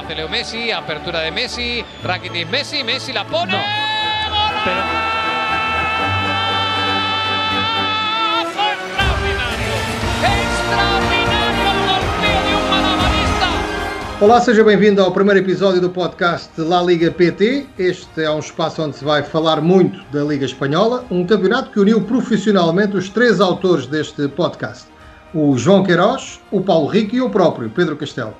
hace Leo Messi, apertura de Messi, Rakitic Messi, Messi la pone. No. Pero... ¡Extraordinario! ¡Extraordinario golpeo de un malabarista! Olá, seja bem-vindo ao primeiro episódio do podcast La Liga PT. Este é um espaço onde se vai falar muito da Liga Espanhola, um campeonato que uniu profissionalmente os três autores deste podcast: o João Queiroz, o Paulo Rico e o próprio Pedro Castelo.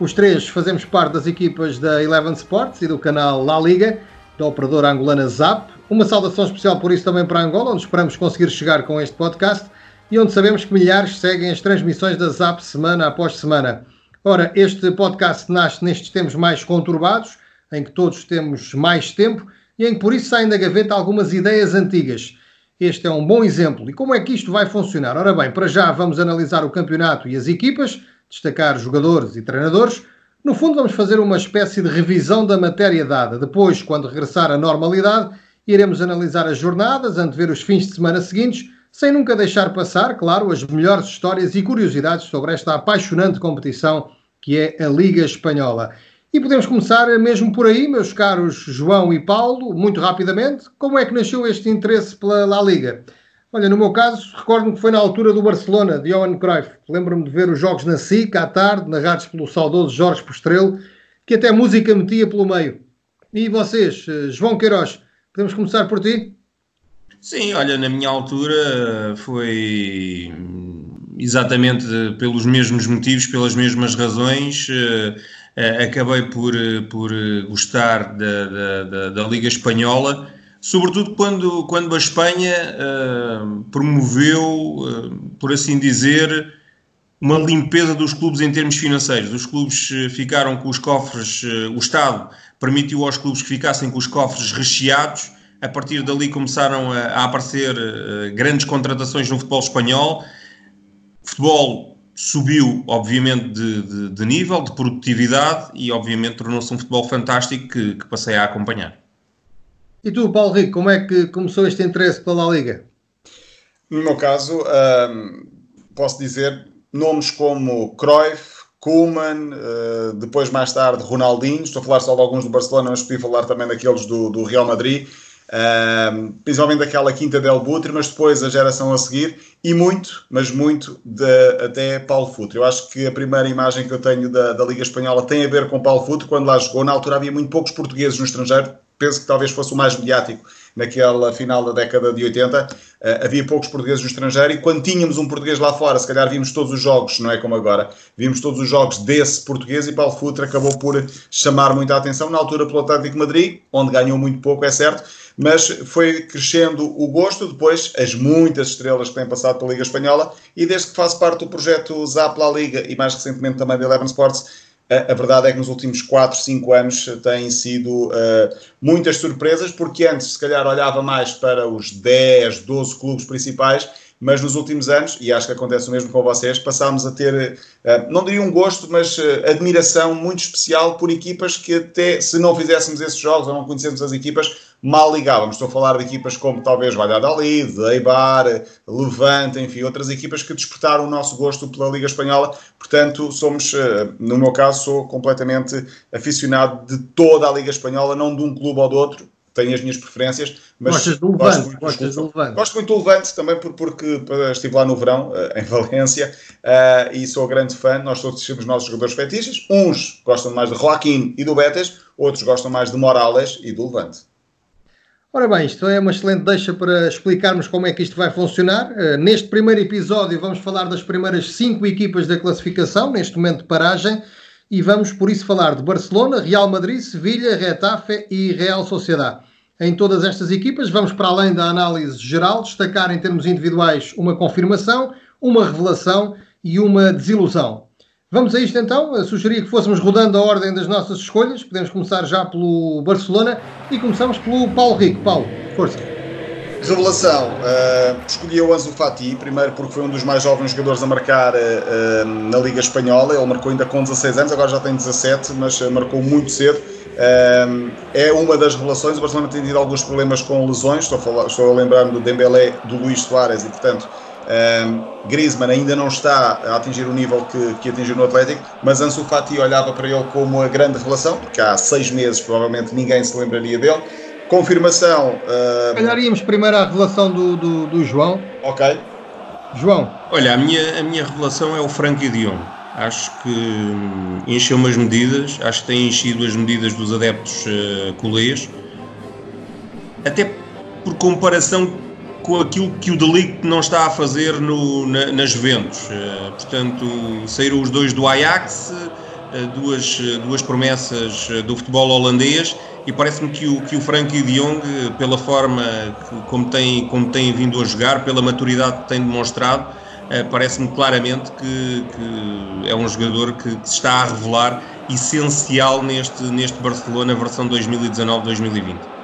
Os três fazemos parte das equipas da Eleven Sports e do canal La Liga, da operadora angolana Zap. Uma saudação especial por isso também para Angola, onde esperamos conseguir chegar com este podcast e onde sabemos que milhares seguem as transmissões da Zap semana após semana. Ora, este podcast nasce nestes tempos mais conturbados, em que todos temos mais tempo e em que por isso saem da gaveta algumas ideias antigas. Este é um bom exemplo. E como é que isto vai funcionar? Ora bem, para já vamos analisar o campeonato e as equipas, destacar jogadores e treinadores. No fundo, vamos fazer uma espécie de revisão da matéria dada. Depois, quando regressar à normalidade, iremos analisar as jornadas, antever os fins de semana seguintes, sem nunca deixar passar, claro, as melhores histórias e curiosidades sobre esta apaixonante competição que é a Liga Espanhola. E podemos começar mesmo por aí, meus caros João e Paulo, muito rapidamente. Como é que nasceu este interesse pela La Liga? Olha, no meu caso, recordo-me que foi na altura do Barcelona, de Johan Cruyff. Lembro-me de ver os jogos na SIC à tarde, narrados pelo saudoso Jorge Postrelo, que até música metia pelo meio. E vocês, eh, João Queiroz, podemos começar por ti? Sim, olha, na minha altura foi exatamente pelos mesmos motivos, pelas mesmas razões. eh, Acabei por, por gostar da, da, da, da Liga Espanhola, sobretudo quando, quando a Espanha eh, promoveu, eh, por assim dizer, uma limpeza dos clubes em termos financeiros. Os clubes eh, ficaram com os cofres, eh, o Estado permitiu aos clubes que ficassem com os cofres recheados. A partir dali começaram a, a aparecer grandes contratações no futebol espanhol. O futebol subiu, obviamente, de, de- de nível, de produtividade e, obviamente, tornou-se um futebol fantástico que, que passei a acompanhar. E tu, Paulo Rico, como é que começou este interesse pela La Liga? No meu caso, ahm, posso dizer nomes como Cruyff, Koeman, eh, depois mais tarde Ronaldinho, estou a falar só de alguns do Barcelona, mas podia falar também daqueles do, do Real Madrid, ahm, principalmente daquela quinta del Butre, mas depois a geração a seguir, e muito, mas muito, de, até Paulo Futre. Eu acho que a primeira imagem que eu tenho da, da Liga Espanhola tem a ver com Paulo Futre, quando lá jogou, na altura havia muito poucos portugueses no estrangeiro, penso que talvez fosse o mais mediático naquela final da década de 80, eh, havia poucos portugueses no estrangeiro e quando tínhamos um português lá fora, se calhar vimos todos os jogos, não é como agora, vimos todos os jogos desse português e Paulo Futre acabou por chamar muita atenção, na altura pelo Atlético Madrid, onde ganhou muito pouco, é certo, mas foi crescendo o gosto, depois as muitas estrelas que têm passado pela Liga Espanhola e desde que faço parte do projeto Zap La Liga e mais recentemente também da Eleven Sports, a, verdade é que nos últimos 4, 5 anos têm sido uh, muitas surpresas, porque antes se calhar olhava mais para os 10, 12 clubes principais, mas nos últimos anos, e acho que acontece o mesmo com vocês, passámos a ter, uh, não diria um gosto, mas admiração muito especial por equipas que até se não fizéssemos esses jogos ou não conhecêssemos as equipas, mal ligávamos. Estou a falar de equipas como talvez Valladolid, Eibar, Levante, enfim, outras equipas que despertaram o nosso gosto pela Liga Espanhola. Portanto, somos, eh, no meu caso, sou completamente aficionado de toda a Liga Espanhola, não de um clube ou do outro. Tenho as minhas preferências, mas Gostas do gosto Levante, gostas do. Levante. Gosto muito do Levante também por- porque eh, estive lá no verão, eh, em Valência, e sou grande fã. Nós todos temos os nossos jogadores fetiches. Uns gostam mais de Joaquim e do Betis, outros gostam mais de Morales e do Levante. Ora bem, isto é uma excelente deixa para explicarmos como é que isto vai funcionar. Eh, neste primeiro episódio vamos falar das primeiras cinco equipas da classificação, neste momento de paragem, e vamos por isso falar de Barcelona, Real Madrid, Sevilha, Retafe e Real Sociedad. Em todas estas equipas vamos para além da análise geral destacar em termos individuais uma confirmação, uma revelação e uma desilusão. Vamos a isto então. Eu sugeria que fôssemos rodando a ordem das nossas escolhas. Podemos começar já pelo Barcelona e começamos pelo Paulo Rico. Paulo, força. Revelação, uh, escolhi o Ansu Fati, primeiro porque foi um dos mais jovens jogadores a marcar uh, na Liga Espanhola, ele marcou ainda com 16 anos, agora já tem 17, mas marcou muito cedo. É uma das revelações, o Barcelona tem tido alguns problemas com lesões, estou a, falar, estou a lembrar-me do Dembélé, do Luís Soares e portanto Um, Griezmann ainda não está a atingir o nível que, que atingiu no Atlético, mas Ansu Fati olhava para ele como a grande revelação, porque há seis meses provavelmente ninguém se lembraria dele. Confirmação. Uh... Calhar íamos primeiro à revelação do, do, do, João. Ok. João. Olha, a minha, a minha revelação é o Frankie Dion. Acho que hum, encheu umas medidas, acho que tem enchido as medidas dos adeptos uh, colês, até por comparação com aquilo que o Delict não está a fazer no, na, Juventus. Uh, portanto, saíram os dois do Ajax, uh, duas, duas promessas do futebol holandês, e parece-me que o, que o Frankie de Jong, pela forma que, como, tem, como tem vindo a jogar, pela maturidade que tem demonstrado, parece-me claramente que, que, é um jogador que, que, se está a revelar essencial neste, neste Barcelona versão 2019-2020.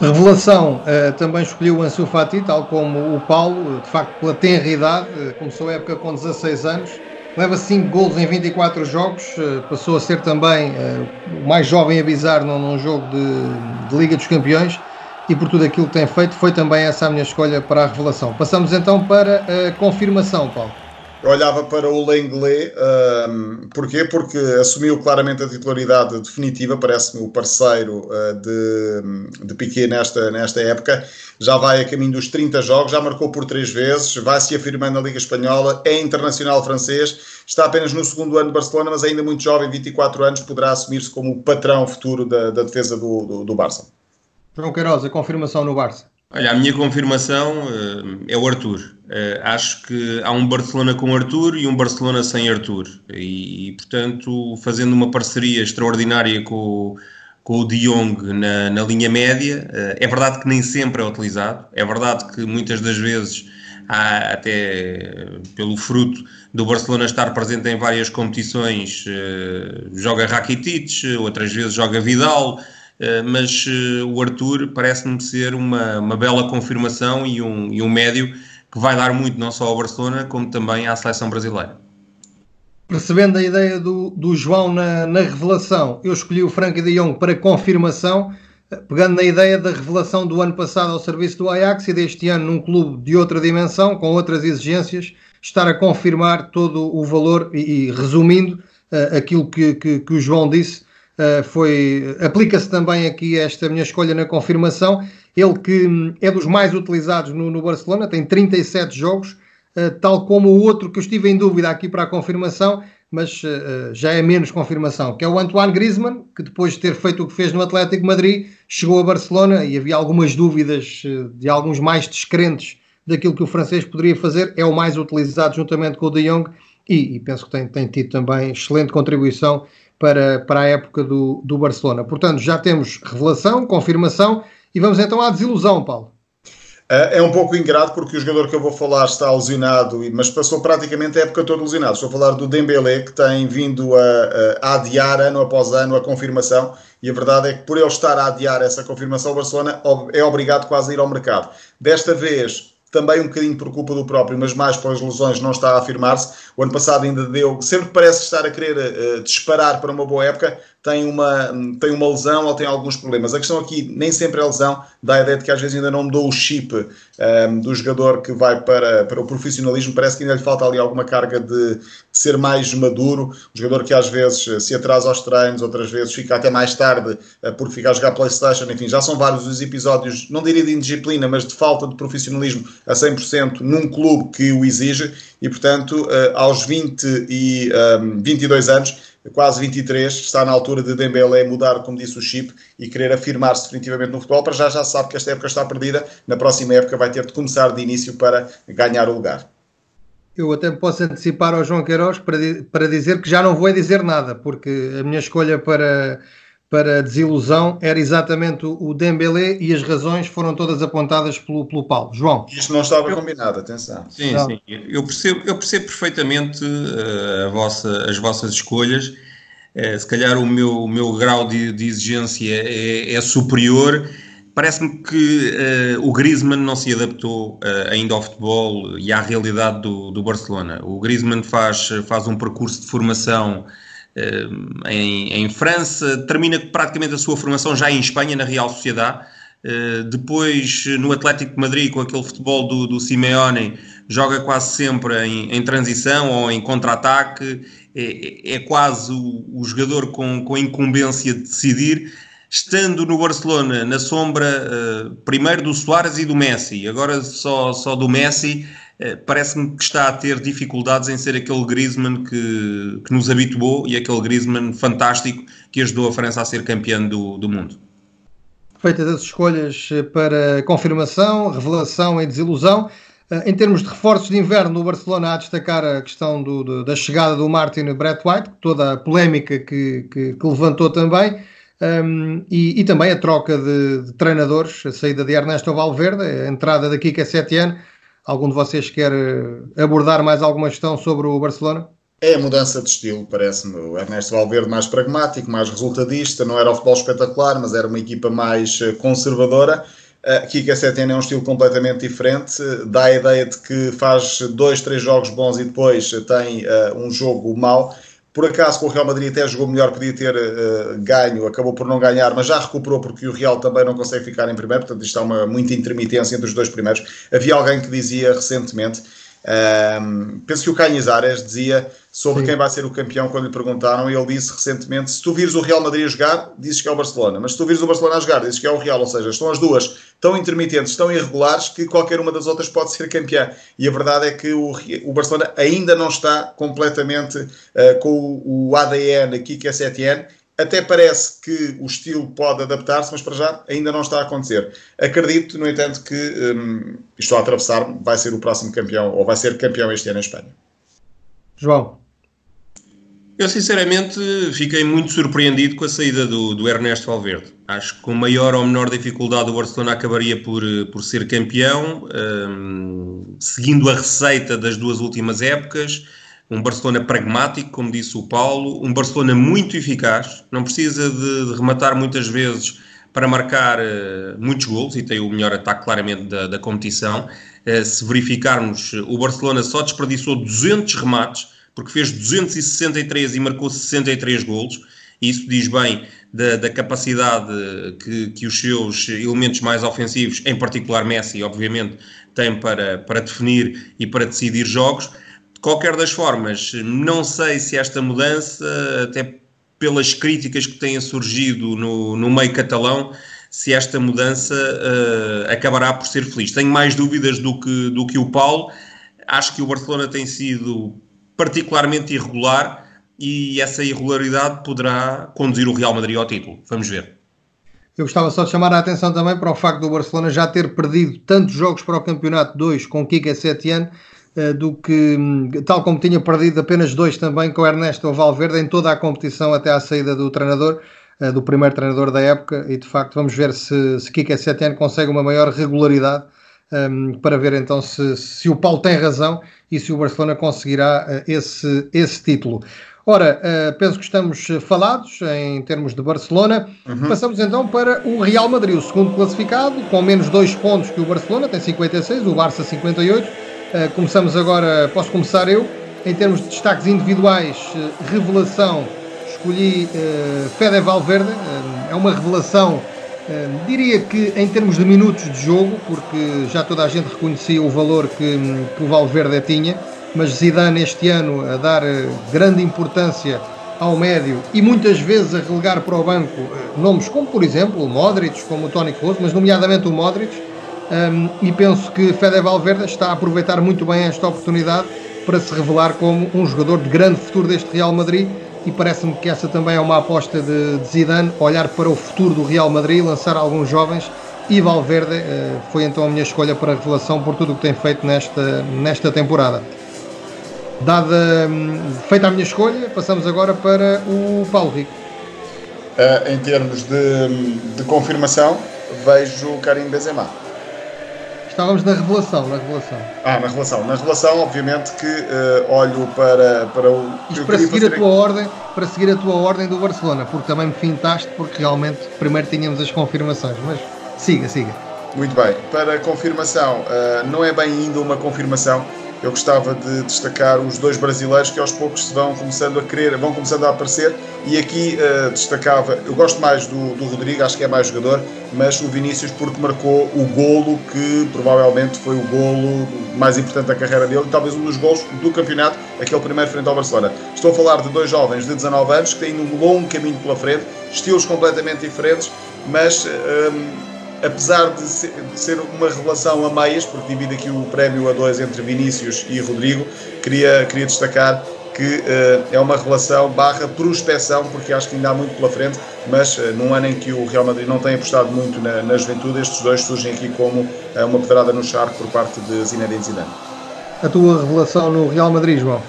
Revelação, uh, também escolheu o Ansu Fati, tal como o Paulo, de facto pela tenra idade, uh, começou a época com 16 anos, leva 5 golos em 24 jogos, passou a ser também o mais jovem a bizar num, num jogo de, de, Liga dos Campeões e por tudo aquilo que tem feito, foi também essa a minha escolha para a revelação. Passamos então para a confirmação, Paulo. Olhava para o Lenglet, porquê? Porque assumiu claramente a titularidade definitiva, parece-me o parceiro uh, de, de Piquet nesta, nesta época. Já vai a caminho dos 30 jogos, já marcou por três vezes, vai se afirmando na Liga Espanhola, é internacional francês, está apenas no segundo ano de Barcelona, mas ainda muito jovem, 24 anos, poderá assumir-se como o patrão futuro da, da defesa do, do, do Barça. João Queiroz, a confirmação no Barça. Olha, a minha confirmação uh, é o Arthur. Uh, acho que há um Barcelona com Arthur e um Barcelona sem Arthur. E, e portanto, fazendo uma parceria extraordinária com, com o De Jong na, na linha média, uh, é verdade que nem sempre é utilizado. É verdade que muitas das vezes há até pelo fruto do Barcelona estar presente em várias competições, joga Rakitic, outras vezes joga Vidal, mas eh, o Arthur parece-me ser uma, uma bela confirmação e um, e um médio que vai dar muito não só ao Barcelona, como também à seleção brasileira. Percebendo a ideia do, do João na, na revelação, eu escolhi o Frank de Jong para confirmação, eh, pegando na ideia da revelação do ano passado ao serviço do Ajax e deste ano num clube de outra dimensão, com outras exigências, estar a confirmar todo o valor e, e resumindo uh, aquilo que, que, que o João disse, Uh, foi aplica-se também aqui esta minha escolha na confirmação. Ele que hum, é dos mais utilizados no, no Barcelona, tem 37 jogos, uh, tal como o outro que eu estive em dúvida aqui para a confirmação, mas uh, já é menos confirmação, que é o Antoine Griezmann, que depois de ter feito o que fez no Atlético Madrid, chegou a Barcelona e havia algumas dúvidas de alguns mais descrentes daquilo que o francês poderia fazer. É o mais utilizado juntamente com o De Jong e, e penso que tem, tem tido também excelente contribuição para, para a época do, do Barcelona. Portanto, já temos revelação, confirmação e vamos então à desilusão, Paulo. É, é um pouco ingrato porque o jogador que eu vou falar está lesionado, mas passou praticamente a época toda lesionado. Estou a falar do Dembélé, que tem vindo a, a, adiar ano após ano a confirmação, e a verdade é que por ele estar a adiar essa confirmação, o Barcelona é obrigado quase a ir ao mercado. Desta vez, também um bocadinho por culpa do próprio, mas mais pelas lesões, não está a afirmar-se. O ano passado ainda deu, sempre parece estar a querer uh, disparar para uma boa época, tem uma, tem uma lesão ou tem alguns problemas. A questão aqui nem sempre é lesão, dá a ideia de que às vezes ainda não mudou o chip um, ehm, do jogador que vai para, para o profissionalismo, parece que ainda lhe falta ali alguma carga de, de ser mais maduro, um jogador que às vezes eh, se atrasa aos treinos, outras vezes fica até mais tarde uh, porque fica a jogar Playstation, enfim, já são vários os episódios, não diria de indisciplina, mas de falta de profissionalismo a 100% num clube que o exige. E portanto uh, aos 20 e um, ehm, 22 anos quase 23, está na altura de Dembélé mudar, como disse o chip, e querer afirmar-se definitivamente no futebol, para já já sabe que esta época está perdida, na próxima época vai ter de começar de início para ganhar o lugar. Eu até posso antecipar ao João Queiroz para, para dizer que já não vou dizer nada, porque a minha escolha para para desilusão era exatamente o Dembélé e as razões foram todas apontadas pelo, pelo Paulo. João. Isto não estava eu, combinado, atenção. Sim, não. sim. Eu percebo, eu percebo perfeitamente uh, vossa, as vossas escolhas. Uh, se calhar o meu, o meu grau de, de exigência é, é superior. Parece-me que uh, o Griezmann não se adaptou ainda ao futebol e à realidade do, do Barcelona. O Griezmann faz, faz um percurso de formação em, em, França, termina praticamente a sua formação já em Espanha, na Real Sociedade, Uh, depois, no Atlético de Madrid, com aquele futebol do, do Simeone, joga quase sempre em, em transição ou em contra-ataque. É, é, quase o, o jogador com, com a incumbência de decidir. Estando no Barcelona na sombra uh, primeiro do Soares e do Messi, agora só, só do Messi, parece-me que está a ter dificuldades em ser aquele Griezmann que, que nos habituou e aquele Griezmann fantástico que ajudou a França a ser campeã do, do mundo. Feitas as escolhas para confirmação, revelação e desilusão, eh, em termos de reforços de inverno, no Barcelona há a destacar a questão do, do, da chegada do Martin Brett White, toda a polémica que, que, que levantou também. Um, e, e, também a troca de, de, treinadores, a saída de Ernesto Valverde, a entrada da Kika Setien. Algum de vocês quer eh, abordar mais alguma questão sobre o Barcelona? É a mudança de estilo, parece-me. O Ernesto Valverde mais pragmático, mais resultadista, não era o futebol espetacular, mas era uma equipa mais eh, conservadora. Uh, Kika Setien é um estilo completamente diferente, dá a ideia de que faz dois, três jogos bons e depois tem uh, um jogo mau por acaso, com o Real Madrid até jogou melhor, podia ter uh, ganho, acabou por não ganhar, mas já recuperou porque o Real também não consegue ficar em primeiro, portanto, isto há uma muita intermitência entre os dois primeiros. Havia alguém que dizia recentemente um, penso que o Canhizares dizia sobre Sim. quem vai ser o campeão quando lhe perguntaram, e ele disse recentemente: se tu vires o Real Madrid a jogar, dizes que é o Barcelona, mas se tu vires o Barcelona a jogar, dizes que é o Real, ou seja, estão as duas tão intermitentes, tão irregulares que qualquer uma das outras pode ser campeã. E a verdade é que o, o Barcelona ainda não está completamente uh, com o, o ADN aqui que é Setien até parece que o estilo pode adaptar-se, mas para já ainda não está a acontecer. Acredito, no entanto, que um, estou a atravessar, vai ser o próximo campeão, ou vai ser campeão este ano em Espanha. João. Eu sinceramente fiquei muito surpreendido com a saída do, do, Ernesto Valverde. Acho que com maior ou menor dificuldade o Barcelona acabaria por, por ser campeão, um, seguindo a receita das duas últimas épocas um Barcelona pragmático, como disse o Paulo, um Barcelona muito eficaz, não precisa de, de rematar muitas vezes para marcar uh, muitos gols e tem o melhor ataque claramente da, da competição. Uh, se verificarmos, o Barcelona só desperdiçou 200 remates, porque fez 263 e marcou 63 gols. E isso diz bem da, da capacidade que, que, os seus elementos mais ofensivos, em particular Messi, obviamente, têm para, para definir e para decidir jogos qualquer das formas, não sei se esta mudança, até pelas críticas que têm surgido no, no meio catalão, se esta mudança uh, acabará por ser feliz. Tenho mais dúvidas do que, do que o Paulo. Acho que o Barcelona tem sido particularmente irregular e essa irregularidade poderá conduzir o Real Madrid ao título. Vamos ver. Eu gostava só de chamar a atenção também para o facto do Barcelona já ter perdido tantos jogos para o Campeonato 2 com Kika Setien eh, do que, tal como tinha perdido apenas dois também com Ernesto Valverde em toda a competição até à saída do treinador, eh, do primeiro treinador da época, e de facto vamos ver se, se Kike Setien consegue uma maior regularidade um, para ver então se, se o Paulo tem razão e se o Barcelona conseguirá uh, esse, esse título. Ora, uh, penso que estamos falados em termos de Barcelona. Uhum. Passamos então para o Real Madrid, o segundo classificado, com menos dois pontos que o Barcelona, tem 56, o Barça 58. Uh, começamos agora, posso começar eu. Em termos de destaques individuais, revelação, escolhi uh, Fede Valverde. É uma revelação, diria que em termos de minutos de jogo, porque já toda a gente reconhecia o valor que, que o Valverde tinha, mas Zidane este ano a dar grande importância ao médio e muitas vezes a relegar para o banco nomes como, por exemplo, o Modric, como o Toni Kroos, mas nomeadamente o Modric, um, e penso que Fede Valverde está a aproveitar muito bem esta oportunidade para se revelar como um jogador de grande futuro deste Real Madrid e parece-me que essa também é uma aposta de, de Zidane, olhar para o futuro do Real Madrid, lançar alguns jovens e Valverde uh, foi então a minha escolha para a revelação por tudo o que tem feito nesta, nesta temporada. Dada, um, feita a minha escolha, passamos agora para o Paulo Rico. Uh, em termos de, de confirmação, vejo Karim Benzema. Estávamos na revelação, na revelação. Ah, na revelação. Na revelação, obviamente que uh, olho para, para o. Isto para seguir a tua aqui. ordem, para seguir a tua ordem do Barcelona, porque também me fintaste, porque realmente primeiro tínhamos as confirmações, mas siga, siga. Muito bem. Para confirmação, uh, não é bem ainda uma confirmação, eu gostava de destacar os dois brasileiros que aos poucos se vão começando a querer, vão começando a aparecer e aqui uh, destacava, eu gosto mais do, do Rodrigo, acho que é mais jogador, mas o Vinícius porque marcou o golo que provavelmente foi o golo mais importante da carreira dele talvez um dos golos do campeonato, aquele primeiro frente ao Barcelona. Estou a falar de dois jovens de 19 anos que têm um longo caminho pela frente, estilos completamente diferentes, mas... Um, apesar de ser uma revelação a meias, porque divide aqui o prémio a dois entre Vinícius e Rodrigo, queria, queria destacar que uh, é uma relação barra prospecção, porque acho que ainda há muito pela frente, mas uh, num ano em que o Real Madrid não tem apostado muito na, na juventude, estes dois surgem aqui como uh, uma pedrada no charco por parte de Zinedine Zidane. A tua revelação no Real Madrid, João?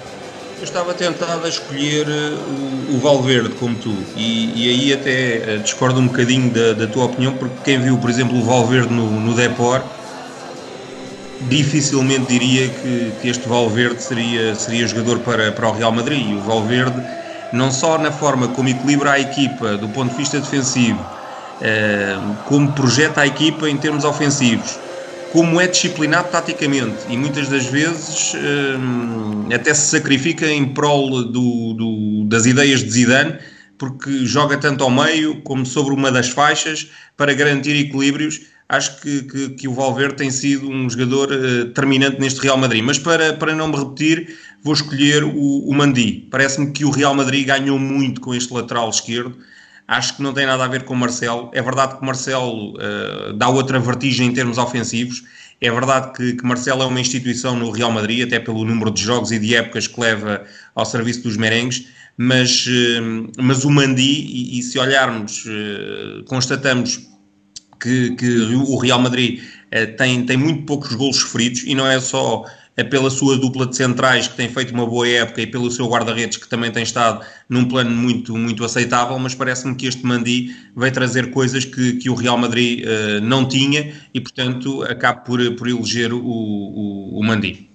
Eu estava tentado a escolher o, o Valverde como tu e, e aí até discordo um bocadinho da, da, tua opinião porque quem viu, por exemplo, o Valverde no, no Depor dificilmente diria que, que, este Valverde seria, seria jogador para, para o Real Madrid. E o Valverde, não só na forma como equilibra a equipa do ponto de vista defensivo, eh, como projeta a equipa em termos ofensivos, como é disciplinado taticamente e muitas das vezes eh, até se sacrifica em prol do, do, das ideias de Zidane, porque joga tanto ao meio como sobre uma das faixas para garantir equilíbrios acho que, que, que, o Valverde tem sido um jogador uh, terminante neste Real Madrid. Mas para, para não me repetir, vou escolher o, o Mandi. Parece-me que o Real Madrid ganhou muito com este lateral esquerdo. Acho que não tem nada a ver com o Marcelo. É verdade que o Marcelo uh, dá outra vertigem em termos ofensivos. É verdade que, que Marcelo é uma instituição no Real Madrid, até pelo número de jogos e de épocas que leva ao serviço dos merengues. Mas, uh, mas o Mandi, e, e se olharmos, constatamos que, que o Real Madrid tem, tem muito poucos golos sofridos e não é só pela sua dupla de centrais que tem feito uma boa época e pelo seu guarda-redes que também tem estado num plano muito, muito aceitável, mas parece-me que este Mandi vai trazer coisas que, que o Real Madrid uh, não tinha e, portanto, acaba por, por eleger o, o, o Mandi.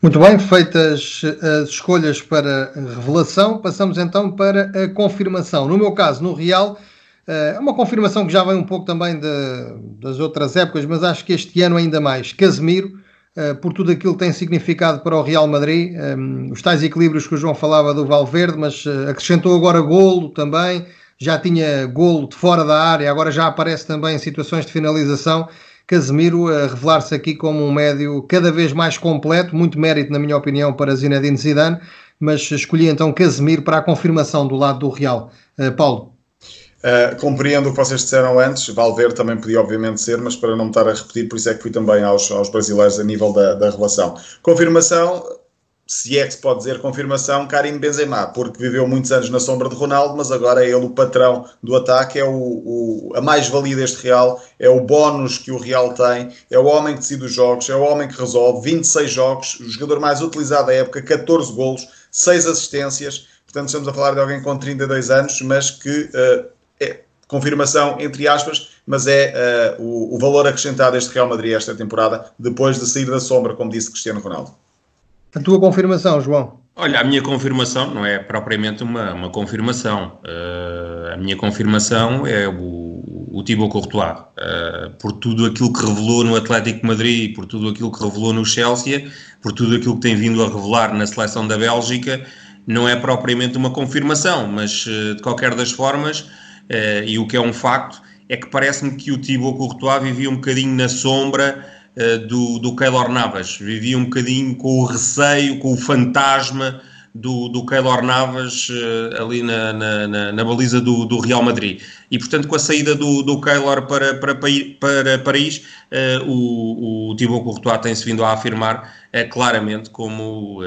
Muito bem, feitas as escolhas para revelação, passamos então para a confirmação. No meu caso, no Real, é uma confirmação que já vem um pouco também de, das outras épocas, mas acho que este ano ainda mais. Casemiro, eh, por tudo aquilo que tem significado para o Real Madrid, eh, os tais equilíbrios que o João falava do Valverde, mas eh, acrescentou agora golo também, já tinha golo de fora da área, agora já aparece também em situações de finalização. Casemiro a revelar-se aqui como um médio cada vez mais completo, muito mérito, na minha opinião, para Zinedine Zidane, mas escolhi então Casemiro para a confirmação do lado do Real. Paulo. Uh, compreendo o que vocês disseram antes, Valverde também podia obviamente ser, mas para não me estar a repetir, por isso é que fui também aos, aos brasileiros a nível da, da relação. Confirmação, se é que se pode dizer confirmação, Karim Benzema, porque viveu muitos anos na sombra de Ronaldo, mas agora é ele o patrão do ataque, é o, o a mais-valia deste Real, é o bónus que o Real tem, é o homem que decide os jogos, é o homem que resolve, 26 jogos, o jogador mais utilizado da época, 14 golos, 6 assistências, portanto estamos a falar de alguém com 32 anos, mas que... Uh, é confirmação, entre aspas, mas é uh, o, o, valor acrescentado deste Real Madrid esta temporada, depois de sair da sombra, como disse Cristiano Ronaldo. A tua confirmação, João? Olha, a minha confirmação não é propriamente uma, uma confirmação. Uh, a minha confirmação é o, o Thibaut Courtois. Uh, por tudo aquilo que revelou no Atlético Madrid, por tudo aquilo que revelou no Chelsea, por tudo aquilo que tem vindo a revelar na seleção da Bélgica, não é propriamente uma confirmação, mas uh, de qualquer das formas Uh, e o que é um facto é que parece-me que o Thibaut Courtois vivia um bocadinho na sombra uh, do, do Keylor Navas, vivia um bocadinho com o receio, com o fantasma do, do Keylor Navas uh, ali na, na, na, na, baliza do, do Real Madrid. E, portanto, com a saída do, do Keylor para, para, para Paris, uh, o, o Thibaut Courtois tem-se vindo a afirmar uh, claramente como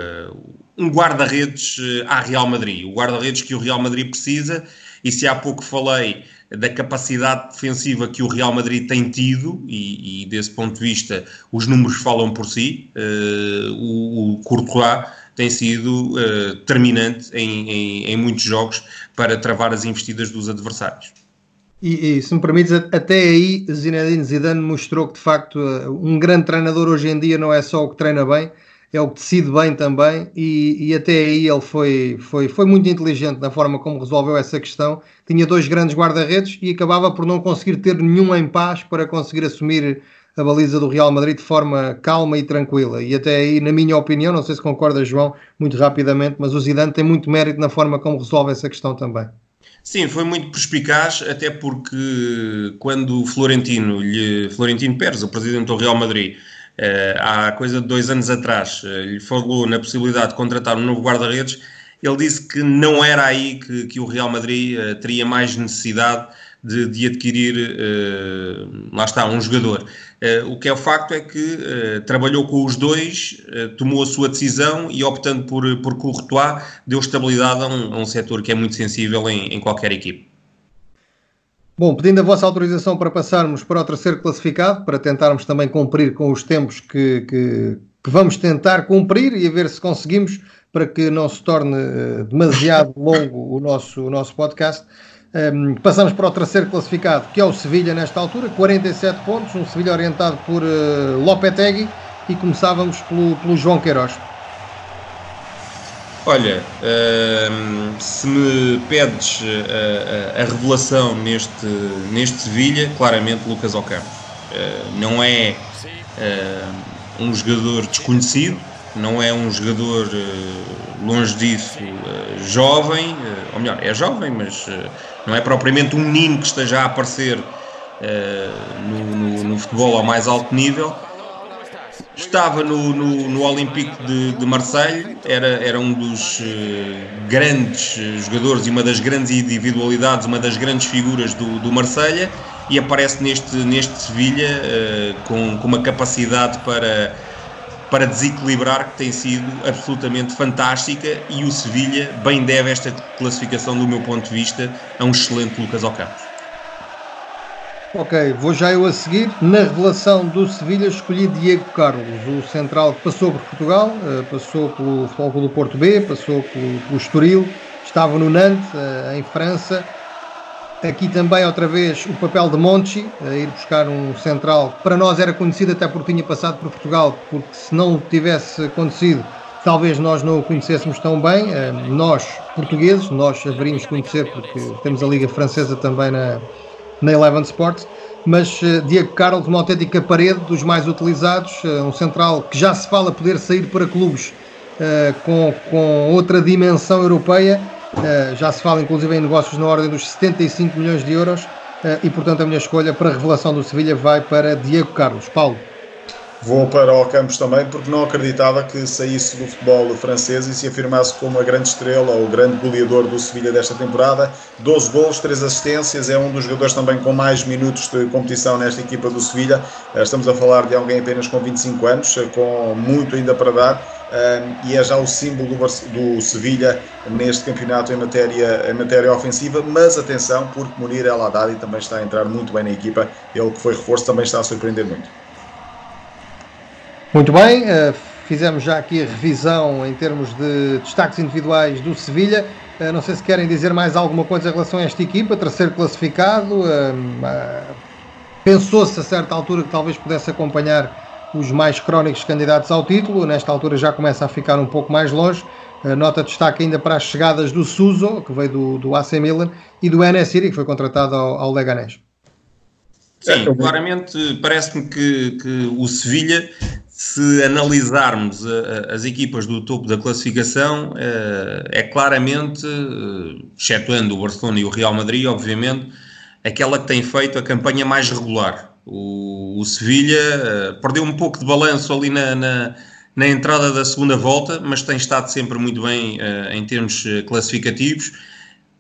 um guarda-redes à Real Madrid. O guarda-redes que o Real Madrid precisa e se há pouco falei da capacidade defensiva que o Real Madrid tem tido, e, e desse ponto de vista os números falam por si, uh, o, o Courtois tem sido uh, determinante em, em, em, muitos jogos para travar as investidas dos adversários. E, e, se me permites, até aí Zinedine Zidane mostrou que de facto eh, um grande treinador hoje em dia não é só o que treina bem, é o que decide bem também e, e, até aí ele foi, foi, foi muito inteligente na forma como resolveu essa questão. Tinha dois grandes guarda-redes e acabava por não conseguir ter nenhum em paz para conseguir assumir a baliza do Real Madrid de forma calma e tranquila. E até aí, na minha opinião, não sei se concorda, João, muito rapidamente, mas o Zidane tem muito mérito na forma como resolve essa questão também. Sim, foi muito perspicaz, até porque quando Florentino, lhe, Florentino Pérez, o presidente do Real Madrid, há coisa de dois anos atrás, eh, lhe falou na possibilidade de contratar um novo guarda-redes, ele disse que não era aí que, que o Real Madrid uh, teria mais necessidade de, de adquirir, lá está, um jogador. O que é o facto é que trabalhou com os dois, tomou a sua decisão e, optando por, por Courtois, deu estabilidade a um, a um setor que é muito sensível em, em qualquer equipe. Bom, pedindo a vossa autorização para passarmos para o terceiro classificado, para tentarmos também cumprir com os tempos que, que, que vamos tentar cumprir e a ver se conseguimos para que não se torne uh, demasiado longo o nosso, o nosso podcast. Um, ehm, passamos para o terceiro classificado, que é o Sevilha nesta altura, 47 pontos, um Sevilha orientado por uh, Lopetegui e começávamos pelo, pelo João Queiroz. Olha, uh, se me pedes a, a, a, revelação neste, neste Sevilha, claramente Lucas Ocampos. Uh, não é um jogador desconhecido, não é um jogador uh, longe disso uh, jovem, uh, ou melhor, é jovem, mas não é propriamente um menino que esteja a aparecer no, no, no, futebol ao mais alto nível. Estava no, no, no Olympique de, de Marseille, era, era um dos grandes jogadores e uma das grandes individualidades, uma das grandes figuras do, do Marselha e aparece neste, neste Sevilha com, com uma capacidade para para desequilibrar, que tem sido absolutamente fantástica e o Sevilha bem deve esta classificação, do meu ponto de vista, a um excelente Lucas Ocampos. Ok, vou já eu a seguir. Na revelação do Sevilha escolhi Diego Carlos, o central que passou por Portugal, eh, passou pelo Futebol do Porto B, passou pelo, Estoril, estava no Nantes, eh, em França, Aqui também, outra vez, o papel de Monchi, a ir buscar um central que para nós era conhecido até porque tinha passado por Portugal, porque se não tivesse acontecido, talvez nós não o conhecêssemos tão bem. Eh, nós, portugueses, nós haveríamos conhecer porque temos a Liga Francesa também na, na Eleven Sports. Mas eh, Diego Carlos, uma autêntica parede dos mais utilizados, eh, um central que já se fala poder sair para clubes com, com outra dimensão europeia já se fala inclusive em negócios na ordem dos 75 milhões de euros e portanto a minha escolha para a revelação do Sevilha vai para Diego Carlos. Paulo. Vou para o Campos também porque não acreditava que saísse do futebol francês e se afirmasse como a grande estrela ou o grande goleador do Sevilha desta temporada. 12 gols, 3 assistências, é um dos jogadores também com mais minutos de competição nesta equipa do Sevilha. Eh, estamos a falar de alguém apenas com 25 anos, com muito ainda para dar e é já o símbolo do, do Sevilha neste campeonato em matéria, em matéria ofensiva, mas atenção, porque Munir El Haddadi também está a entrar muito bem na equipa, ele que foi reforço também está a surpreender muito. Muito bem, uh, fizemos já aqui a revisão em termos de destaques individuais do Sevilha. Uh, não sei se querem dizer mais alguma coisa em relação a esta equipa, terceiro classificado. Uh, Pensou-se a certa altura que talvez pudesse acompanhar os mais crónicos candidatos ao título. Nesta altura já começa a ficar um pouco mais longe. A nota de destaque ainda para as chegadas do Suso, que veio do, do AC Milan, e do Enesiri, que foi contratado ao, ao Leganés. Sim, claramente parece-me que, que o Sevilha, se analisarmos a, a, as equipas do topo da classificação, é, é claramente, eh, excetuando o Barcelona e o Real Madrid, obviamente, aquela que tem feito a campanha mais regular. O, o Sevilha perdeu um pouco de balanço ali na, na, na, entrada da segunda volta, mas tem estado sempre muito bem em termos eh, classificativos,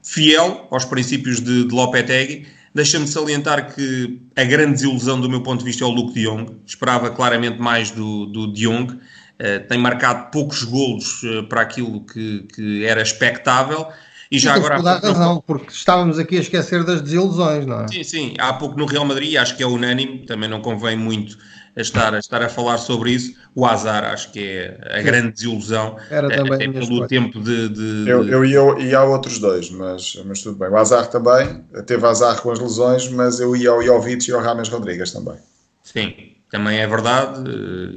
fiel aos princípios de, de Lopetegui. Deixa-me salientar que a grande desilusão do meu ponto de vista é o Luke de Jong. Esperava claramente mais do, do de Jong. Uh, tem marcado poucos golos para aquilo que, que era expectável e já agora. Toda a razão, porque estávamos aqui a esquecer das desilusões, não é? Sim, sim. Há pouco no Real Madrid, acho que é unânime, também não convém muito a estar, a estar a falar sobre isso. O Azar, acho que é a grande desilusão. Era também é, pelo tempo de. de, eu, eu, eu ia a outros dois, mas, mas tudo bem. O Azar também, teve Azar com as lesões, mas eu ia ao Jovic e ao Rames Rodrigues também. Sim, também é verdade.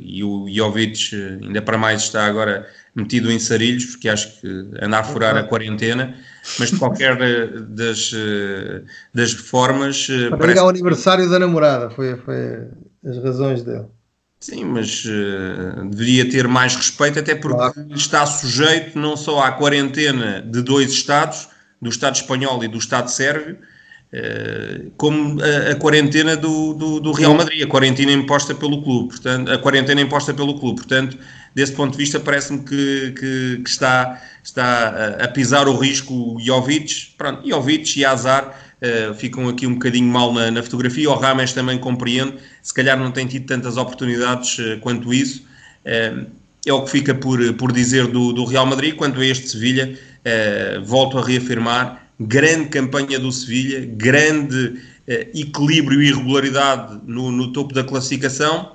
E o Jovic, ainda para mais, está agora metido em sarilhos, porque acho que anda a furar a quarentena, mas de qualquer das, das formas. Para parece... ao aniversário da namorada, foi, foi, as razões dele. Sim, mas uh, deveria ter mais respeito, até porque claro. está sujeito não só à quarentena de dois Estados, do Estado espanhol e do Estado sérvio, uh, como a, a quarentena do, do, do, Real Madrid, a quarentena imposta pelo clube, portanto, a quarentena imposta pelo clube. Portanto, desse ponto de vista, parece-me que, que, que, está, está a, pisar o risco Jovic. Pronto, Jovic e Azar uh, ficam aqui um bocadinho mal na, na, fotografia. O Rames também compreende, se calhar não tem tido tantas oportunidades uh, quanto isso. Uh, é o que fica por, por dizer do, do Real Madrid. Quanto a este Sevilha, volto a reafirmar: grande campanha do Sevilha, grande equilíbrio e regularidade no, no topo da classificação.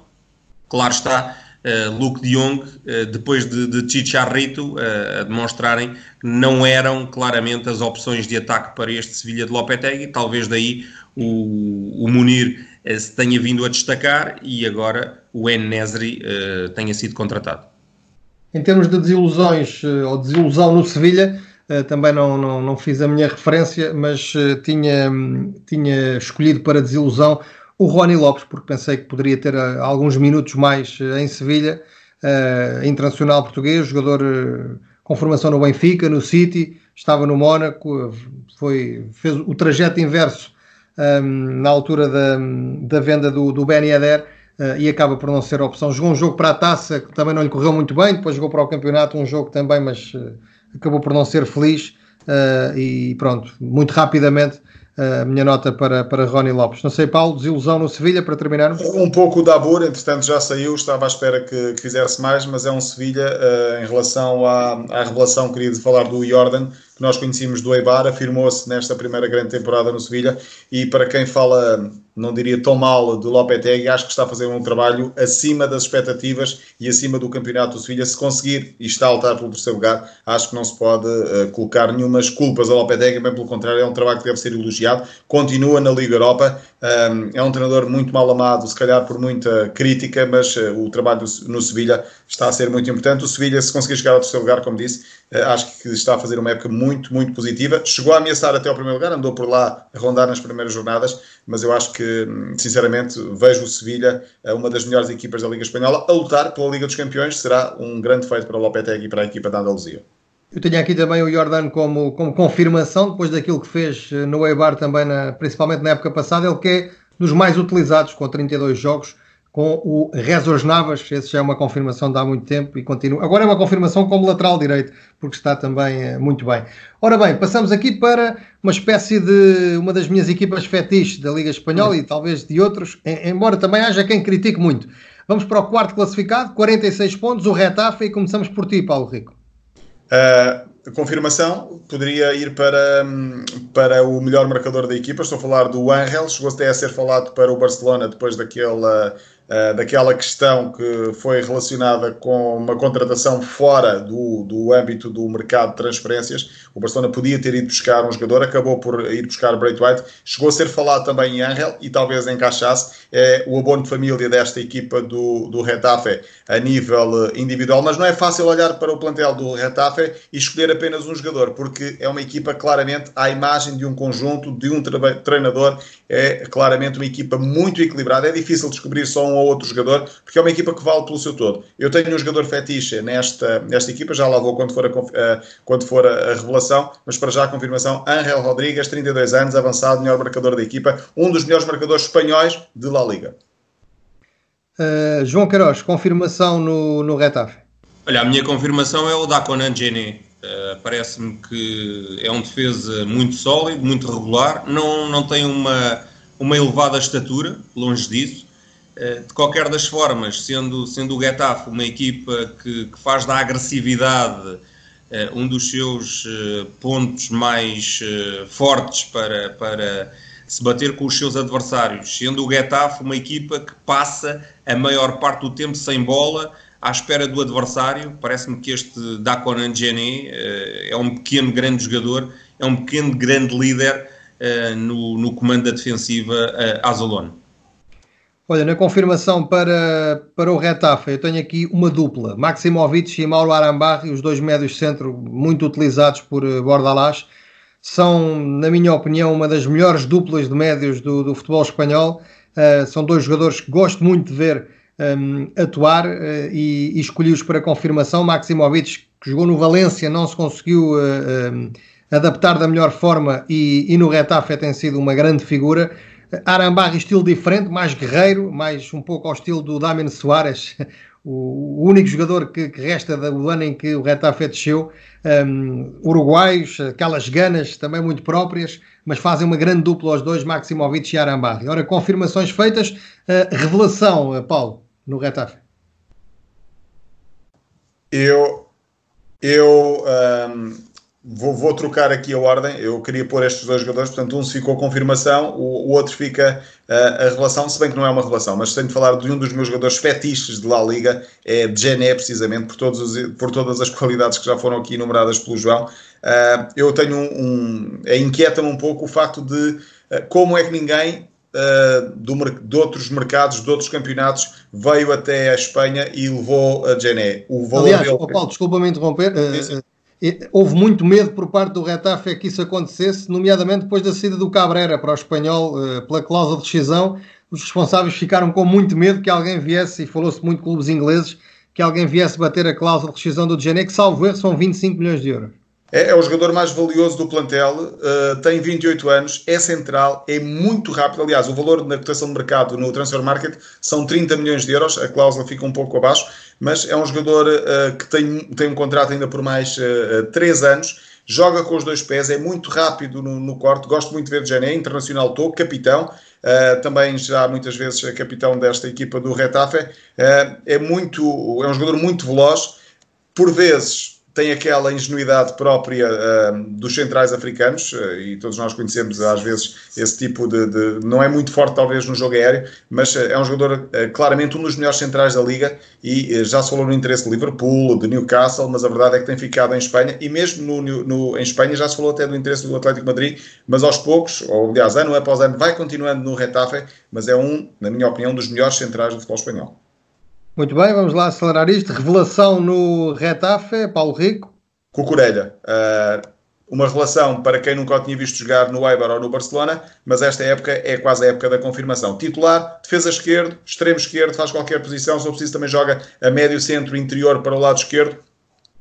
Claro está, uh, Luke de Jong, uh, depois de, de Chicharrito, uh, a demonstrarem que não eram claramente as opções de ataque para este Sevilha de Lopetegui, talvez daí o, o Munir se tenha vindo a destacar e agora o Enesri tenha sido contratado. Em termos de desilusões ou desilusão no Sevilha, também não, não, não fiz a minha referência, mas tinha, tinha escolhido para desilusão o Rony Lopes, porque pensei que poderia ter uh, alguns minutos mais uh, em Sevilha, uh, internacional português, jogador uh, com formação no Benfica, no City, estava no Mónaco, foi, fez o trajeto inverso um, na altura da, da venda do, do Ben Yedder e acaba por não ser opção. Jogou um jogo para a taça que também não lhe correu muito bem, depois jogou para o campeonato um jogo também, mas acabou por não ser feliz e pronto, muito rapidamente a minha nota para, para Rony Lopes. Não sei, Paulo, desilusão no Sevilha para terminar? Um pouco o Dabur, entretanto já saiu, estava à espera que, que fizesse mais, mas é um Sevilha uh, em relação à, à revelação, queria falar do Jordan, que nós conhecíamos do Eibar, afirmou-se nesta primeira grande temporada no Sevilha e para quem fala, não diria tão mal, do Lopetegui, acho que está a fazer um trabalho acima das expectativas e acima do campeonato do Sevilha. Se conseguir e está a lutar pelo terceiro lugar, acho que não se pode uh, colocar nenhumas culpas ao Lopetegui, bem pelo contrário, é um trabalho que deve ser elogiado. Continua na Liga Europa, um, é um treinador muito mal amado, se calhar por muita crítica, mas uh, o trabalho no Sevilha está a ser muito importante. O Sevilha, se conseguir chegar ao terceiro lugar, como disse, uh, acho que está a fazer uma época muito muito, muito positiva. Chegou a ameaçar até ao primeiro lugar, andou por lá a rondar nas primeiras jornadas, mas eu acho que, sinceramente, vejo o Sevilha, eh, uma das melhores equipas da Liga Espanhola, a lutar pela Liga dos Campeões. Será um grande feito para o Lopetegui e para a equipa da Andaluzia. Eu tenho aqui também o Jordan como, como confirmação, depois daquilo que fez eh, no Eibar também, na, principalmente na época passada, ele que é dos mais utilizados, com 32 jogos, com o Rezos Navas, esse já é uma confirmação de há muito tempo e continua. Agora é uma confirmação como lateral direito, porque está também é, muito bem. Ora bem, passamos aqui para uma espécie de uma das minhas equipas fetiches da Liga Espanhola e talvez de outros, embora também haja quem critique muito. Vamos para o quarto classificado, 46 pontos, o Retafe, e começamos por ti, Paulo Rico. Uh, confirmação poderia ir para, para o melhor marcador da equipa. Estou a falar do Angel, chegou até a ser falado para o Barcelona depois daquele Uh, daquela questão que foi relacionada com uma contratação fora do, do âmbito do mercado de transferências. O Barcelona podia ter ido buscar um jogador, acabou por ir buscar White. Chegou a ser falado também em Angel e talvez encaixasse é, o abono de família desta equipa do, do Retafe a nível individual, mas não é fácil olhar para o plantel do Retafe e escolher apenas um jogador, porque é uma equipa claramente à imagem de um conjunto, de um treinador, é claramente uma equipa muito equilibrada. É difícil descobrir só um um ou outro jogador, porque é uma equipa que vale pelo seu todo. Eu tenho um jogador fetiche nesta, nesta equipa, já lá vou quando for, a, uh, quando for a, a, revelação, mas para já a confirmação: Ángel Rodrigues, 32 anos, avançado, melhor marcador da equipa, um dos melhores marcadores espanhóis de La Liga. Uh, João Queiroz, confirmação no, no Retafe. Olha, a minha confirmação é o Daconan Gene. Uh, Parece-me que é um defesa muito sólido, muito regular, não, não tem uma, uma elevada estatura, longe disso, eh, de qualquer das formas, sendo, sendo o Getafe uma equipa que, que faz da agressividade eh, um dos seus eh, pontos mais fortes para, para se bater com os seus adversários, sendo o Getafe uma equipa que passa a maior parte do tempo sem bola à espera do adversário. Parece-me que este Dakonan Gene é um pequeno grande jogador, é um pequeno grande líder no, no comando da defensiva Azalone. Olha, na confirmação para, para o Retafe, eu tenho aqui uma dupla, Maximovic e Mauro Arambarri, os dois médios centro muito utilizados por eh, Bordalás, são, na minha opinião, uma das melhores duplas de médios do, do futebol espanhol Uh, são dois jogadores que gosto muito de ver um, atuar uh, e, e escolhi-os para confirmação. Maximovic, que jogou no Valência, não se conseguiu uh, adaptar da melhor forma e, e no Retafe tem sido uma grande figura. Arambarri, estilo diferente, mais guerreiro, mais um pouco ao estilo do Damien Soares, o, único jogador que, que, resta do ano em que o Retafe desceu. Um, uruguaios, aquelas ganas também muito próprias, mas fazem uma grande dupla os dois, Maximovic e Arambarri. Ora, confirmações feitas, uh, revelação, uh, Paulo, no Retafe. Eu, eu um, Vou, vou, trocar aqui a ordem. Eu queria pôr estes dois jogadores, portanto, um se ficou confirmação, o, o outro fica uh, a revelação, se bem que não é uma revelação, mas tenho de falar de um dos meus jogadores fetiches de La Liga, é Gené, precisamente, por, todos os, por todas as qualidades que já foram aqui enumeradas pelo João. Uh, eu tenho um. um é, Inquieta-me um pouco o facto de uh, como é que ninguém. Do, de outros mercados, de outros campeonatos, veio até a Espanha e levou a Gené. O valor Aliás, dele... Paulo, desculpa-me interromper, houve muito medo por parte do Retafe que isso acontecesse, nomeadamente depois da saída do Cabrera para o espanhol eh, pela cláusula de decisão. Os responsáveis ficaram com muito medo que alguém viesse, e falou-se muito de clubes ingleses, que alguém viesse bater a cláusula de decisão do Djané, que salvo erro são 25 milhões de euros. É, é, o jogador mais valioso do plantel, uh, tem 28 anos, é central, é muito rápido. Aliás, o valor na cotação de mercado no Transfer Market são 30 milhões de euros, a cláusula fica um pouco abaixo, mas é um jogador uh, que tem, tem um contrato ainda por mais uh, 3 anos, joga com os dois pés, é muito rápido no, no corte, gosto muito de ver Jané, internacional topo, capitão, uh, também já muitas vezes capitão desta equipa do Retafe, é, muito, é um jogador muito veloz, por vezes tem aquela ingenuidade própria uh, dos centrais africanos, uh, e todos nós conhecemos às vezes esse tipo de, de, Não é muito forte, talvez, no jogo aéreo, mas uh, é um jogador claramente um dos melhores centrais da liga e já se falou no interesse de Liverpool, de Newcastle, mas a verdade é que tem ficado em Espanha e mesmo no, no, em Espanha já se falou até do interesse do Atlético Madrid, mas aos poucos, ou aliás, ano após ano, vai continuando no Retafe, mas é um, na minha opinião, dos melhores centrais do futebol espanhol. Muito bem, vamos lá acelerar isto. Revelação no Retafe, Paulo Rico. Cucurelha. Uh, uma revelação para quem nunca o tinha visto jogar no Eibar ou no Barcelona, mas esta época é quase a época da confirmação. Titular, defesa esquerdo, extremo esquerdo, faz qualquer posição, se preciso também joga a médio centro interior para o lado esquerdo.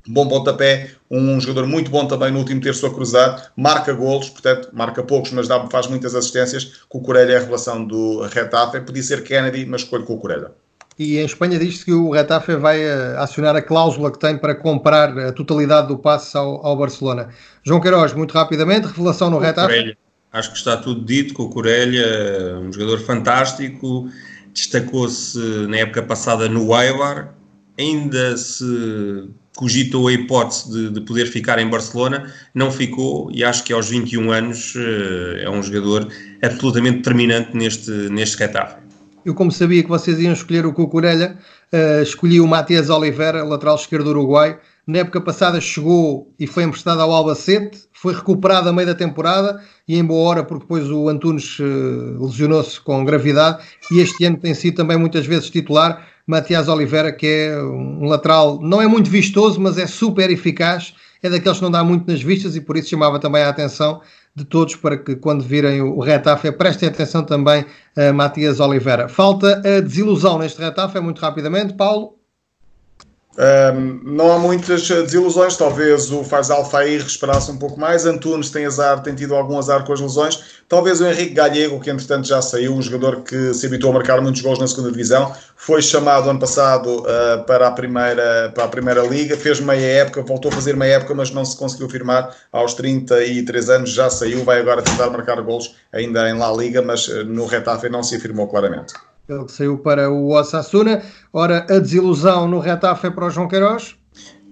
Bom pontapé, um jogador muito bom também no último terço a cruzar, marca golos, portanto, marca poucos, mas dá, faz muitas assistências. Cucurelha é a revelação do Retafe, podia ser Kennedy, mas escolho Cucurelha e em Espanha diz-se que o Retafe vai uh, acionar a cláusula que tem para comprar a totalidade do passe ao, ao Barcelona. João Queiroz, muito rapidamente, revelação no Retafe. Acho que está tudo dito com o Corelha, um jogador fantástico, destacou-se na época passada no Eibar, ainda se cogitou a hipótese de, de, poder ficar em Barcelona, não ficou e acho que aos 21 anos uh, é um jogador absolutamente determinante neste, neste Retafe. Eu, como sabia que vocês iam escolher o Cucurelha, uh, escolhi o Matias Oliveira, lateral esquerdo do Uruguai. Na época passada chegou e foi emprestado ao Albacete, foi recuperado a meio da temporada e em boa hora, porque depois o Antunes uh, lesionou-se com gravidade e este ano tem sido também muitas vezes titular. Matias Oliveira, que é um lateral, não é muito vistoso, mas é super eficaz, é daqueles que não dá muito nas vistas e por isso chamava também a atenção de todos para que quando virem o Retafe prestem atenção também a Matias Oliveira. Falta a desilusão neste Retafe, muito rapidamente, Paulo. Um, não há muitas desilusões, talvez o Faisal Fair esperasse um pouco mais. Antunes tem azar, tem tido algum azar com as lesões. Talvez o Henrique Gallego, que entretanto já saiu, um jogador que se habituou a marcar muitos gols na segunda divisão, foi chamado ano passado uh, para, a primeira, para a primeira liga, fez meia época, voltou a fazer meia época, mas não se conseguiu firmar. Aos 33 anos já saiu, vai agora tentar marcar gols ainda em La Liga, mas uh, no Retafe não se afirmou claramente. Ele que saiu para o Osasuna. Ora, a desilusão no Retafe é para o João Queiroz?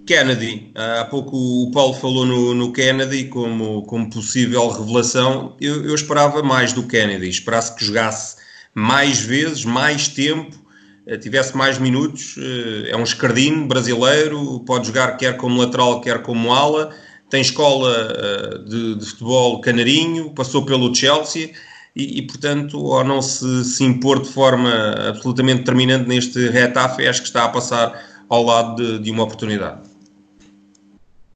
Kennedy, há pouco o Paulo falou no, no Kennedy como, como possível revelação. Eu, eu esperava mais do Kennedy, esperasse que jogasse mais vezes, mais tempo, eh, tivesse mais minutos. Eh, é um escardino brasileiro, pode jogar quer como lateral, quer como ala. Tem escola eh, de, de futebol canarinho, passou pelo Chelsea e, e, portanto, ao não se, se impor de forma absolutamente determinante neste retafe, acho que está a passar ao lado de, de uma oportunidade.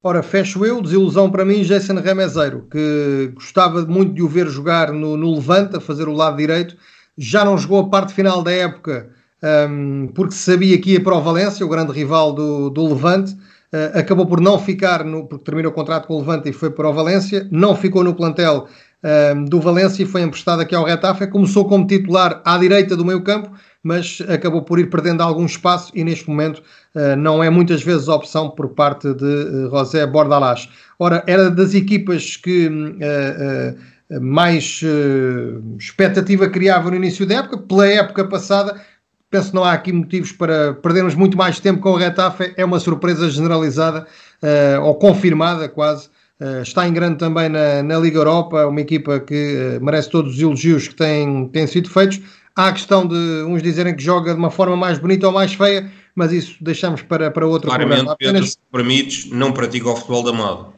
Ora, fecho eu, desilusão para mim, Jason Remezeiro, que gostava muito de o ver jogar no, no Levante, a fazer o lado direito, já não jogou a parte final da época um, porque sabia que ia para o Valência, o grande rival do, do Levante. Uh, acabou por não ficar, no, porque terminou o contrato com o Levante e foi para o Valência, não ficou no plantel um, do Valência e foi emprestado aqui ao Retafe. Começou como titular à direita do meio campo, mas acabou por ir perdendo algum espaço e neste momento uh, não é muitas vezes opção por parte de uh, José Bordalás. Ora, era das equipas que uh, mais expectativa criava no início da época, pela época passada. Penso que não há aqui motivos para perdermos muito mais tempo com o Retafe. É uma surpresa generalizada ou confirmada quase Uh, está em grande também na, na, Liga Europa, uma equipa que uh, merece todos os elogios que têm, têm sido feitos. Há a questão de uns dizerem que joga de uma forma mais bonita ou mais feia, mas isso deixamos para, para outra Claramente. Apenas... Pedro, se permites, não pratica o futebol da moda.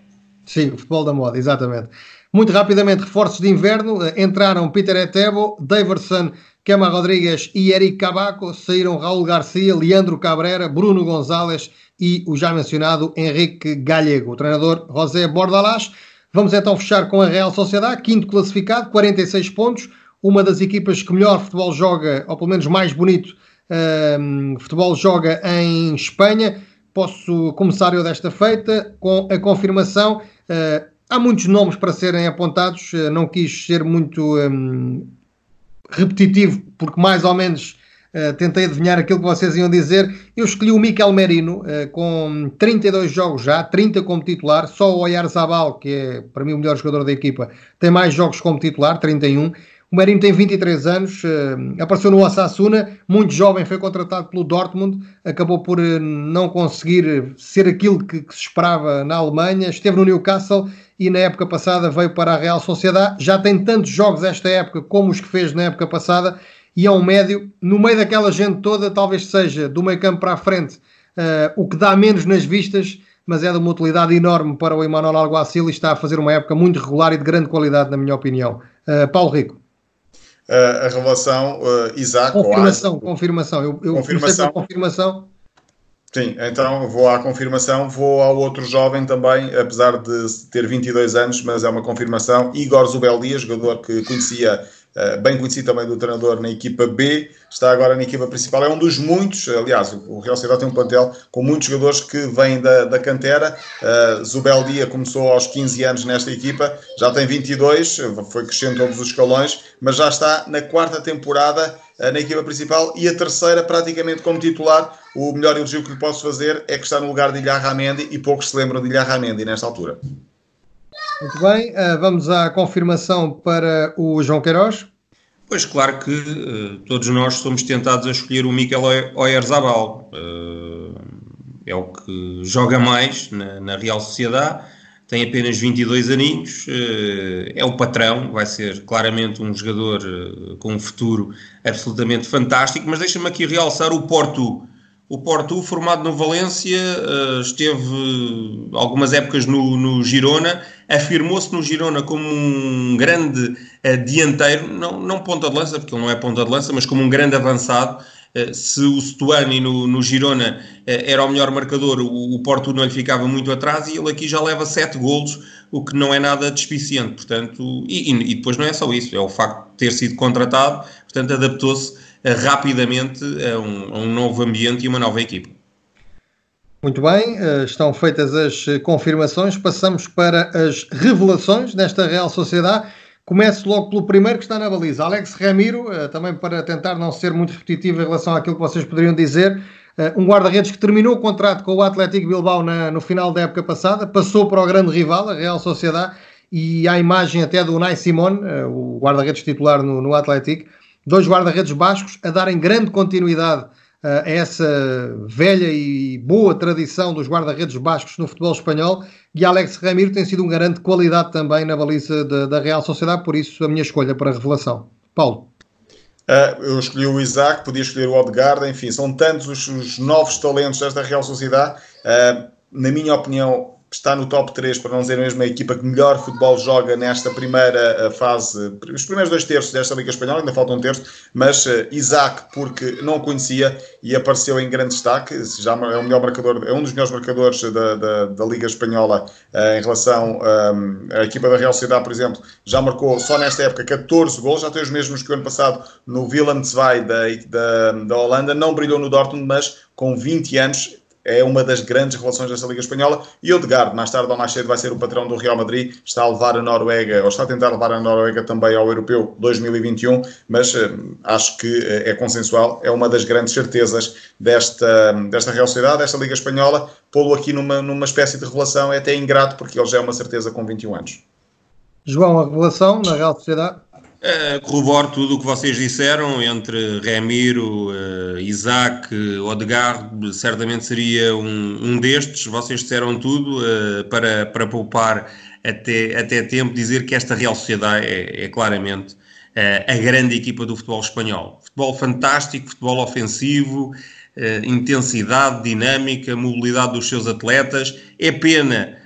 Sim, o futebol da moda, exatamente. Muito rapidamente, reforços de inverno. Uh, entraram Peter Etebo, Daverson, Kema Rodrigues e Eric Cabaco. Saíram Raul Garcia, Leandro Cabrera, Bruno Gonzalez e o já mencionado Henrique Gallego, o treinador José Bordalás. Vamos então fechar com a Real Sociedade, quinto classificado, 46 pontos, uma das equipas que melhor futebol joga, ou pelo menos mais bonito um, futebol joga em Espanha. Posso começar eu desta feita com a confirmação. Uh, há muitos nomes para serem apontados, uh, não quis ser muito um, repetitivo, porque mais ou menos Uh, tentei adivinhar aquilo que vocês iam dizer. Eu escolhi o Miquel Merino, uh, com 32 jogos já, 30 como titular. Só o Oyarzabal, que é para mim o melhor jogador da equipa, tem mais jogos como titular, 31. O Merino tem 23 anos, uh, apareceu no Osasuna, muito jovem, foi contratado pelo Dortmund, acabou por não conseguir ser aquilo que, que se esperava na Alemanha. Esteve no Newcastle e na época passada veio para a Real Sociedade. Já tem tantos jogos esta época como os que fez na época passada e é um médio, no meio daquela gente toda, talvez seja do meio campo para a frente uh, o que dá menos nas vistas, mas é de uma utilidade enorme para o Emanuel Alguacil e está a fazer uma época muito regular e de grande qualidade, na minha opinião. Uh, Paulo Rico. Uh, a relação uh, Isaac confirmação, confirmação. Eu, eu confirmação. confirmação. Sim, então vou à confirmação, vou ao outro jovem também, apesar de ter 22 anos, mas é uma confirmação, Igor Zubeldia, jogador que conhecia eh, bem conhecido também do treinador na equipa B, está agora na equipa principal. É um dos muitos, aliás, o Real Sociedade tem um plantel com muitos jogadores que vêm da, da cantera. Uh, Zubel Dia começou aos 15 anos nesta equipa, já tem 22, foi crescendo todos os escalões, mas já está na quarta temporada uh, na equipa principal e a terceira praticamente como titular. O melhor elogio que lhe posso fazer é que está no lugar de Ilha Ramendi e poucos se lembram de Ilha Ramendi nesta altura. Muito bem, uh, vamos à confirmação para o João Queiroz. Pois, claro que uh, todos nós somos tentados a escolher o Mikel Oyarzabal. Uh, é o que joga mais na, na, Real Sociedade, tem apenas 22 aninhos, é o patrão, vai ser claramente um jogador com um futuro absolutamente fantástico, mas deixa-me aqui realçar o Porto o Porto, formado no Valência, eh, esteve algumas épocas no, no Girona, afirmou-se no Girona como um grande eh, dianteiro, não, não ponta de lança, porque ele não é ponta de lança, mas como um grande avançado. Eh, se o Stuani no, no Girona era o melhor marcador, o, o Porto não lhe ficava muito atrás e ele aqui já leva sete golos, o que não é nada despiciente. Portanto, e, e depois não é só isso, é o facto de ter sido contratado, portanto, adaptou-se rapidamente a um, a um novo ambiente e uma nova equipa. Muito bem, eh, estão feitas as confirmações. Passamos para as revelações nesta Real Sociedade. Começo logo pelo primeiro que está na baliza, Alex Ramiro, eh, também para tentar não ser muito repetitivo em relação àquilo que vocês poderiam dizer. Eh, um guarda-redes que terminou o contrato com o Atlético Bilbao na, no final da época passada, passou para o grande rival, a Real Sociedade, e a imagem até do Nai Simon, o guarda-redes titular no, no Atlético, dois guarda-redes bascos a darem grande continuidade uh, a essa velha e boa tradição dos guarda-redes bascos no futebol espanhol e Alex Ramiro tem sido um garante de qualidade também na baliza de, da Real Sociedade, por isso a minha escolha para a revelação. Paulo. Uh, eu escolhi o Isaac, podia escolher o Odegaard, enfim, são tantos os, os novos talentos desta Real Sociedade. Uh, na minha opinião, está no top 3, para não dizer mesmo a equipa que melhor futebol joga nesta primeira eh, fase, os primeiros dois terços desta Liga Espanhola, ainda falta um terço, mas uh, Isaac, porque não conhecia e apareceu em grande destaque, já é o melhor marcador, é um dos melhores marcadores da, da, da Liga Espanhola uh, em relação à equipa da Real Sociedade, por exemplo, já marcou só nesta época 14 gols, já tem os mesmos que o ano passado no Willem II da, da, da Holanda, não brilhou no Dortmund, mas com 20 anos é uma das grandes relações desta Liga Espanhola. E Odegaard, mais tarde ou mais cedo, vai ser o patrão do Real Madrid, está a levar a Noruega, ou está a tentar levar a Noruega também ao Europeu 2021, mas uh, acho que uh, é consensual, é uma das grandes certezas desta, desta Real Sociedade, desta Liga Espanhola. Pô-lo aqui numa, numa espécie de revelação é até ingrato, porque ele já é uma certeza com 21 anos. João, a revelação na Real Sociedade? Uh, corroboro tudo o que vocês disseram entre Remiro, uh, Isaac, Odegaard, certamente seria um, um destes. Vocês disseram tudo uh, para, para poupar até, até tempo, dizer que esta Real Sociedade é, é claramente a grande equipa do futebol espanhol. Futebol fantástico, futebol ofensivo, intensidade, dinâmica, mobilidade dos seus atletas. É pena eh,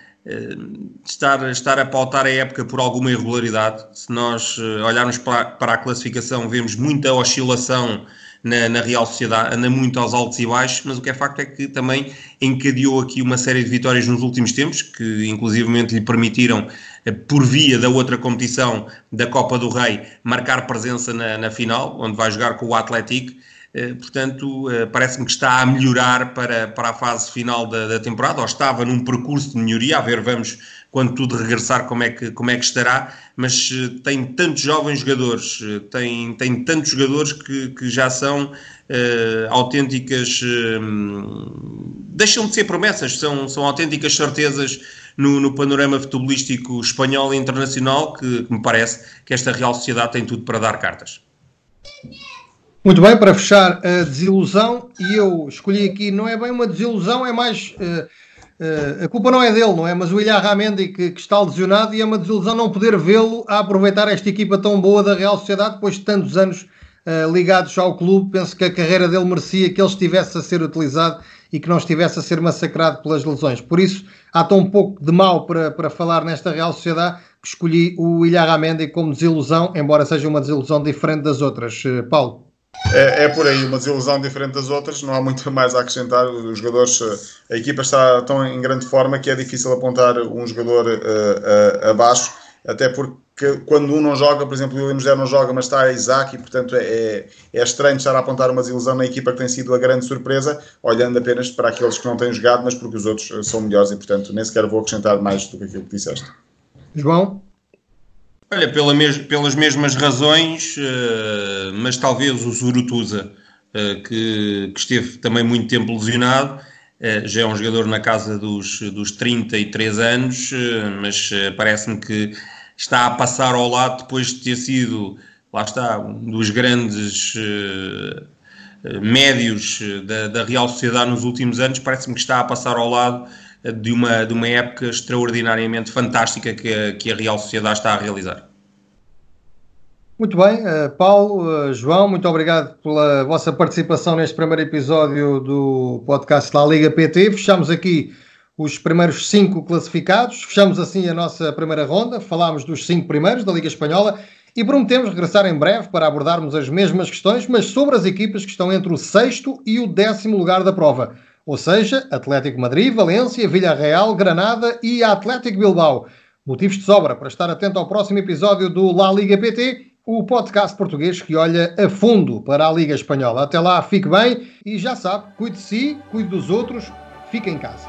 estar, estar a pautar a época por alguma irregularidade. Se nós eh, olharmos para, para a classificação, vemos muita oscilação na, na, Real Sociedade, anda muito aos altos e baixos, mas o que é facto é que também encadeou aqui uma série de vitórias nos últimos tempos, que inclusivamente lhe permitiram, eh, por via da outra competição da Copa do Rei, marcar presença na, na final, onde vai jogar com o Atlético eh, portanto, eh, parece-me que está a melhorar para, para a fase final da, da, temporada, ou estava num percurso de melhoria, a ver, vamos, quando tudo regressar, como é que, como é que estará, mas eh, tem tantos jovens jogadores, tem, tem tantos jogadores que, que já são uh, autênticas, deixam de ser promessas, são, são autênticas certezas no, no panorama futebolístico espanhol e internacional, que, que me parece que esta Real Sociedade tem tudo para dar cartas. Muito bem, para fechar a desilusão, e eu escolhi aqui, não é bem uma desilusão, é mais. Uh, uh, a culpa não é dele, não é? Mas o Ilha Ramendi que, que, está lesionado e é uma desilusão não poder vê-lo a aproveitar esta equipa tão boa da Real Sociedade depois de tantos anos uh, ligados ao clube. Penso que a carreira dele merecia que ele estivesse a ser utilizado e que não estivesse a ser massacrado pelas lesões. Por isso, há tão pouco de mal para, para falar nesta Real Sociedade que escolhi o Ilha Ramendi como desilusão, embora seja uma desilusão diferente das outras. Paulo. É, é, por aí, uma desilusão diferente das outras, não há muito mais a acrescentar. Os jogadores, a equipa está tão em grande forma que é difícil apontar um jogador uh, uh, abaixo, até porque quando um não joga, por exemplo, o William José não joga, mas está a Isaac, e portanto é, é, é estranho estar a apontar uma desilusão na equipa que tem sido a grande surpresa, olhando apenas para aqueles que não têm jogado, mas porque os outros são melhores e portanto nem sequer vou acrescentar mais do que aquilo que disseste. João? Olha, pela mes pelas mesmas razões, uh, mas talvez o Zurutuza, uh, que, que, esteve também muito tempo lesionado, uh, já é um jogador na casa dos, dos 33 anos, mas parece-me que está a passar ao lado depois de ter sido, lá está, um dos grandes médios da, da Real Sociedade nos últimos anos, parece-me que está a passar ao lado de uma, de uma época extraordinariamente fantástica que a, que a Real Sociedade está a realizar. Muito bem, uh, Paulo, uh, João, muito obrigado pela vossa participação neste primeiro episódio do podcast da Liga PT. Fechamos aqui os primeiros cinco classificados, fechamos assim a nossa primeira ronda, falámos dos cinco primeiros da Liga Espanhola e prometemos regressar em breve para abordarmos as mesmas questões, mas sobre as equipas que estão entre o sexto e o décimo lugar da prova ou seja, Atlético Madrid, Valência, Villarreal, Granada e Atlético Bilbao. Motivos de sobra para estar atento ao próximo episódio do La Liga PT, o podcast português que olha a fundo para a Liga Espanhola. Até lá, fique bem e já sabe, cuide de si, cuide dos outros, fique em casa.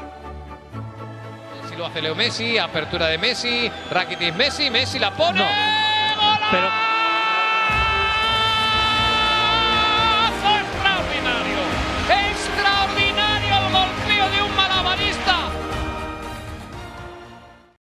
Si lo hace Leo Messi, apertura de Messi, Rakitic Messi, Messi la pone. No. Pero